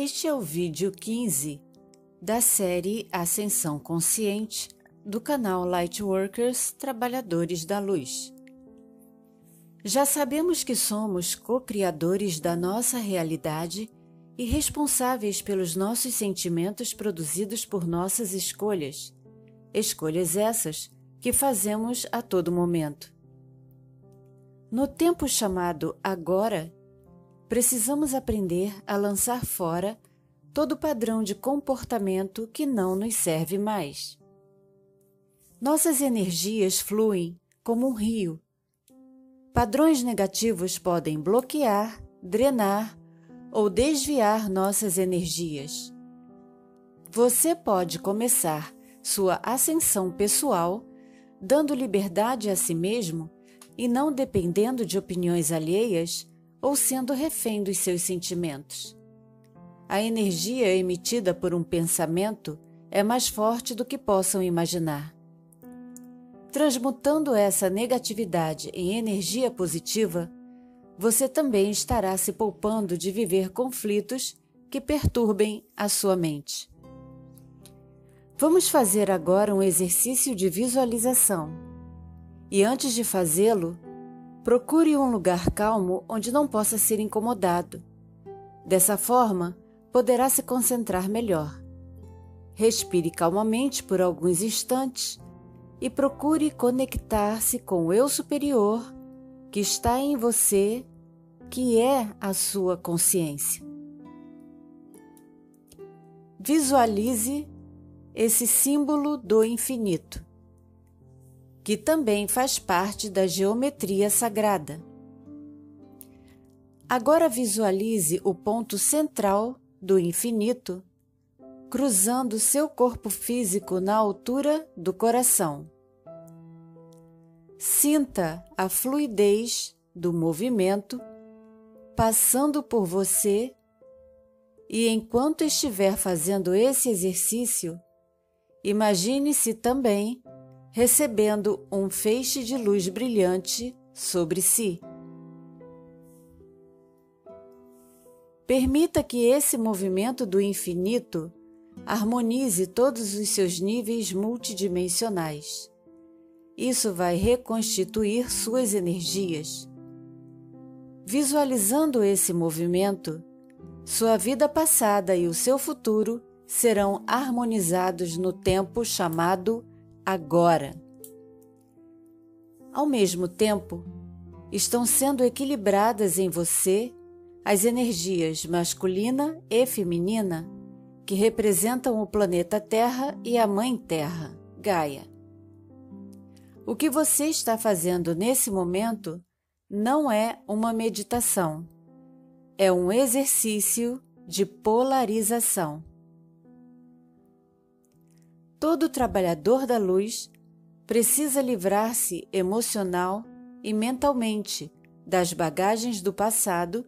Este é o vídeo 15 da série Ascensão Consciente do canal Lightworkers Trabalhadores da Luz. Já sabemos que somos co-criadores da nossa realidade e responsáveis pelos nossos sentimentos produzidos por nossas escolhas, escolhas essas que fazemos a todo momento. No tempo chamado agora, precisamos aprender a lançar fora todo padrão de comportamento que não nos serve mais. Nossas energias fluem como um rio. Padrões negativos podem bloquear, drenar ou desviar nossas energias. Você pode começar sua ascensão pessoal dando liberdade a si mesmo e não dependendo de opiniões alheias ou sendo refém dos seus sentimentos. A energia emitida por um pensamento é mais forte do que possam imaginar. Transmutando essa negatividade em energia positiva, você também estará se poupando de viver conflitos que perturbem a sua mente. Vamos fazer agora um exercício de visualização. E antes de fazê-lo, Procure um lugar calmo onde não possa ser incomodado. Dessa forma, poderá se concentrar melhor. Respire calmamente por alguns instantes e procure conectar-se com o eu superior que está em você, que é a sua consciência. Visualize esse símbolo do infinito que também faz parte da geometria sagrada. Agora visualize o ponto central do infinito cruzando seu corpo físico na altura do coração. Sinta a fluidez do movimento passando por você e enquanto estiver fazendo esse exercício, imagine-se também recebendo um feixe de luz brilhante sobre si. Permita que esse movimento do infinito harmonize todos os seus níveis multidimensionais. Isso vai reconstituir suas energias. Visualizando esse movimento, sua vida passada e o seu futuro serão harmonizados no tempo chamado agora. Ao mesmo tempo, estão sendo equilibradas em você as energias masculina e feminina que representam o planeta Terra e a Mãe Terra, Gaia. O que você está fazendo nesse momento não é uma meditação, é um exercício de polarização. Todo trabalhador da luz precisa livrar-se emocional e mentalmente das bagagens do passado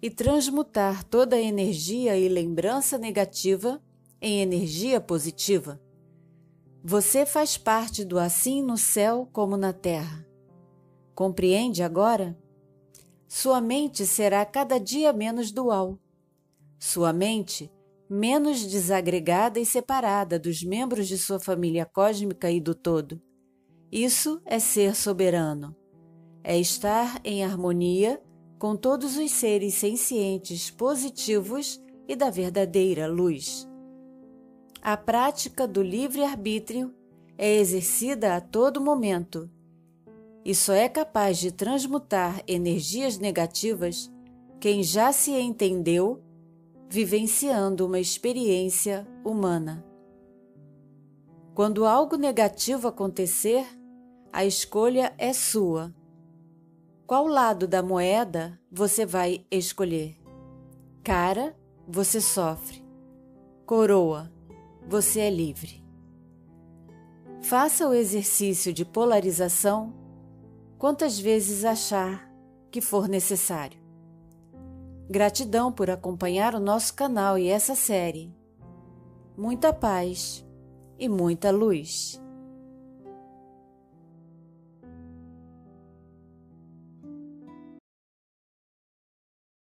e transmutar toda a energia e lembrança negativa em energia positiva. Você faz parte do assim no céu como na terra. Compreende agora? Sua mente será cada dia menos dual. Sua mente menos desagregada e separada dos membros de sua família cósmica e do todo. Isso é ser soberano. É estar em harmonia com todos os seres sencientes positivos e da verdadeira luz. A prática do livre-arbítrio é exercida a todo momento e só é capaz de transmutar energias negativas quem já se entendeu vivenciando uma experiência humana. Quando algo negativo acontecer, a escolha é sua. Qual lado da moeda você vai escolher? Cara, você sofre. Coroa, você é livre. Faça o exercício de polarização quantas vezes achar que for necessário. Gratidão por acompanhar o nosso canal e essa série. Muita paz e muita luz.